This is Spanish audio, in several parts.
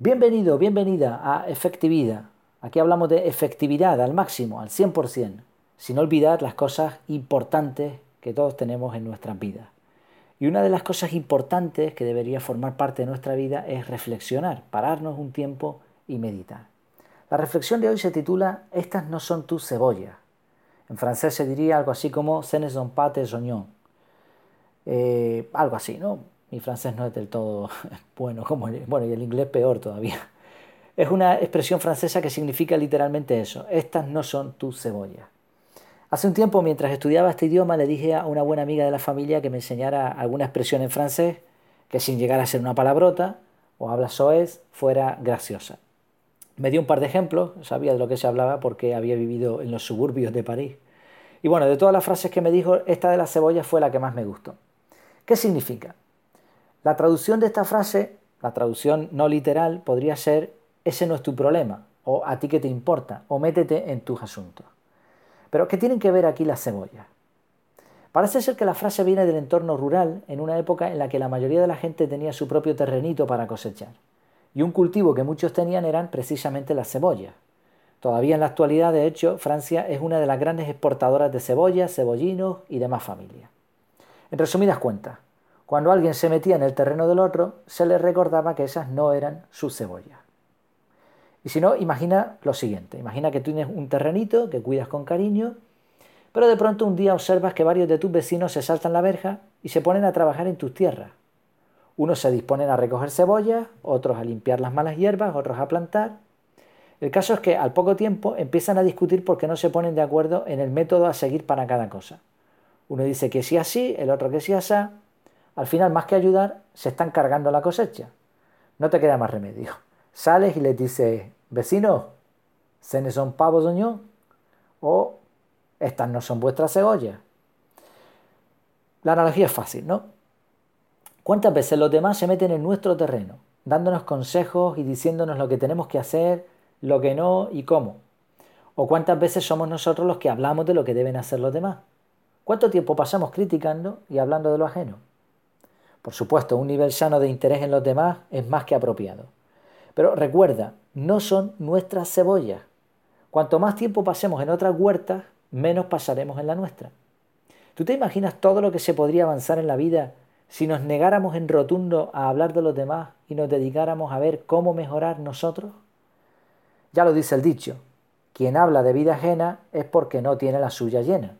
Bienvenido, bienvenida a Efectividad. Aquí hablamos de efectividad al máximo, al 100%, sin olvidar las cosas importantes que todos tenemos en nuestras vidas. Y una de las cosas importantes que debería formar parte de nuestra vida es reflexionar, pararnos un tiempo y meditar. La reflexión de hoy se titula Estas no son tus cebollas. En francés se diría algo así como Ce ne sont pas tes oignons. Eh, algo así, ¿no? Mi francés no es del todo bueno, como bueno, y el inglés peor todavía. Es una expresión francesa que significa literalmente eso. Estas no son tus cebollas. Hace un tiempo, mientras estudiaba este idioma, le dije a una buena amiga de la familia que me enseñara alguna expresión en francés que sin llegar a ser una palabrota o habla soez fuera graciosa. Me dio un par de ejemplos, sabía de lo que se hablaba porque había vivido en los suburbios de París. Y bueno, de todas las frases que me dijo, esta de las cebollas fue la que más me gustó. ¿Qué significa? La traducción de esta frase, la traducción no literal, podría ser ese no es tu problema, o a ti que te importa, o métete en tus asuntos. Pero ¿qué tienen que ver aquí las cebollas? Parece ser que la frase viene del entorno rural, en una época en la que la mayoría de la gente tenía su propio terrenito para cosechar. Y un cultivo que muchos tenían eran precisamente las cebollas. Todavía en la actualidad, de hecho, Francia es una de las grandes exportadoras de cebollas, cebollinos y demás familias. En resumidas cuentas, cuando alguien se metía en el terreno del otro, se le recordaba que esas no eran sus cebollas. Y si no, imagina lo siguiente. Imagina que tienes un terrenito que cuidas con cariño, pero de pronto un día observas que varios de tus vecinos se saltan la verja y se ponen a trabajar en tus tierras. Unos se disponen a recoger cebollas, otros a limpiar las malas hierbas, otros a plantar. El caso es que al poco tiempo empiezan a discutir porque no se ponen de acuerdo en el método a seguir para cada cosa. Uno dice que sí así, el otro que sí así, al final, más que ayudar, se están cargando la cosecha. No te queda más remedio. Sales y les dices, vecino, ¿se ne son pavos doñón? O estas no son vuestras cebollas. La analogía es fácil, ¿no? ¿Cuántas veces los demás se meten en nuestro terreno, dándonos consejos y diciéndonos lo que tenemos que hacer, lo que no y cómo? ¿O cuántas veces somos nosotros los que hablamos de lo que deben hacer los demás? ¿Cuánto tiempo pasamos criticando y hablando de lo ajeno? Por supuesto, un nivel sano de interés en los demás es más que apropiado. Pero recuerda, no son nuestras cebollas. Cuanto más tiempo pasemos en otras huertas, menos pasaremos en la nuestra. ¿Tú te imaginas todo lo que se podría avanzar en la vida si nos negáramos en rotundo a hablar de los demás y nos dedicáramos a ver cómo mejorar nosotros? Ya lo dice el dicho, quien habla de vida ajena es porque no tiene la suya llena.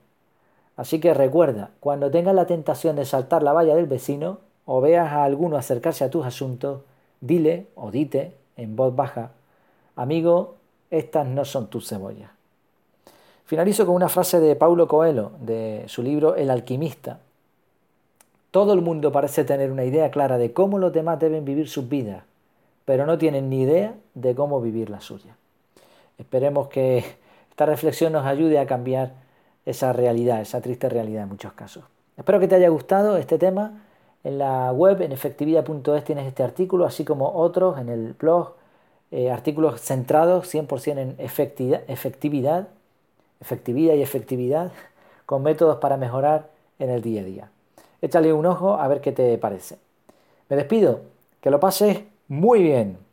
Así que recuerda, cuando tengas la tentación de saltar la valla del vecino, o veas a alguno acercarse a tus asuntos, dile o dite en voz baja, amigo, estas no son tus cebollas. Finalizo con una frase de Paulo Coelho, de su libro El alquimista. Todo el mundo parece tener una idea clara de cómo los demás deben vivir sus vidas, pero no tienen ni idea de cómo vivir la suya. Esperemos que esta reflexión nos ayude a cambiar esa realidad, esa triste realidad en muchos casos. Espero que te haya gustado este tema en la web, en efectividad.es, tienes este artículo, así como otros en el blog, eh, artículos centrados 100% en efectividad, efectividad, efectividad y efectividad, con métodos para mejorar en el día a día. Échale un ojo a ver qué te parece. Me despido, que lo pases muy bien.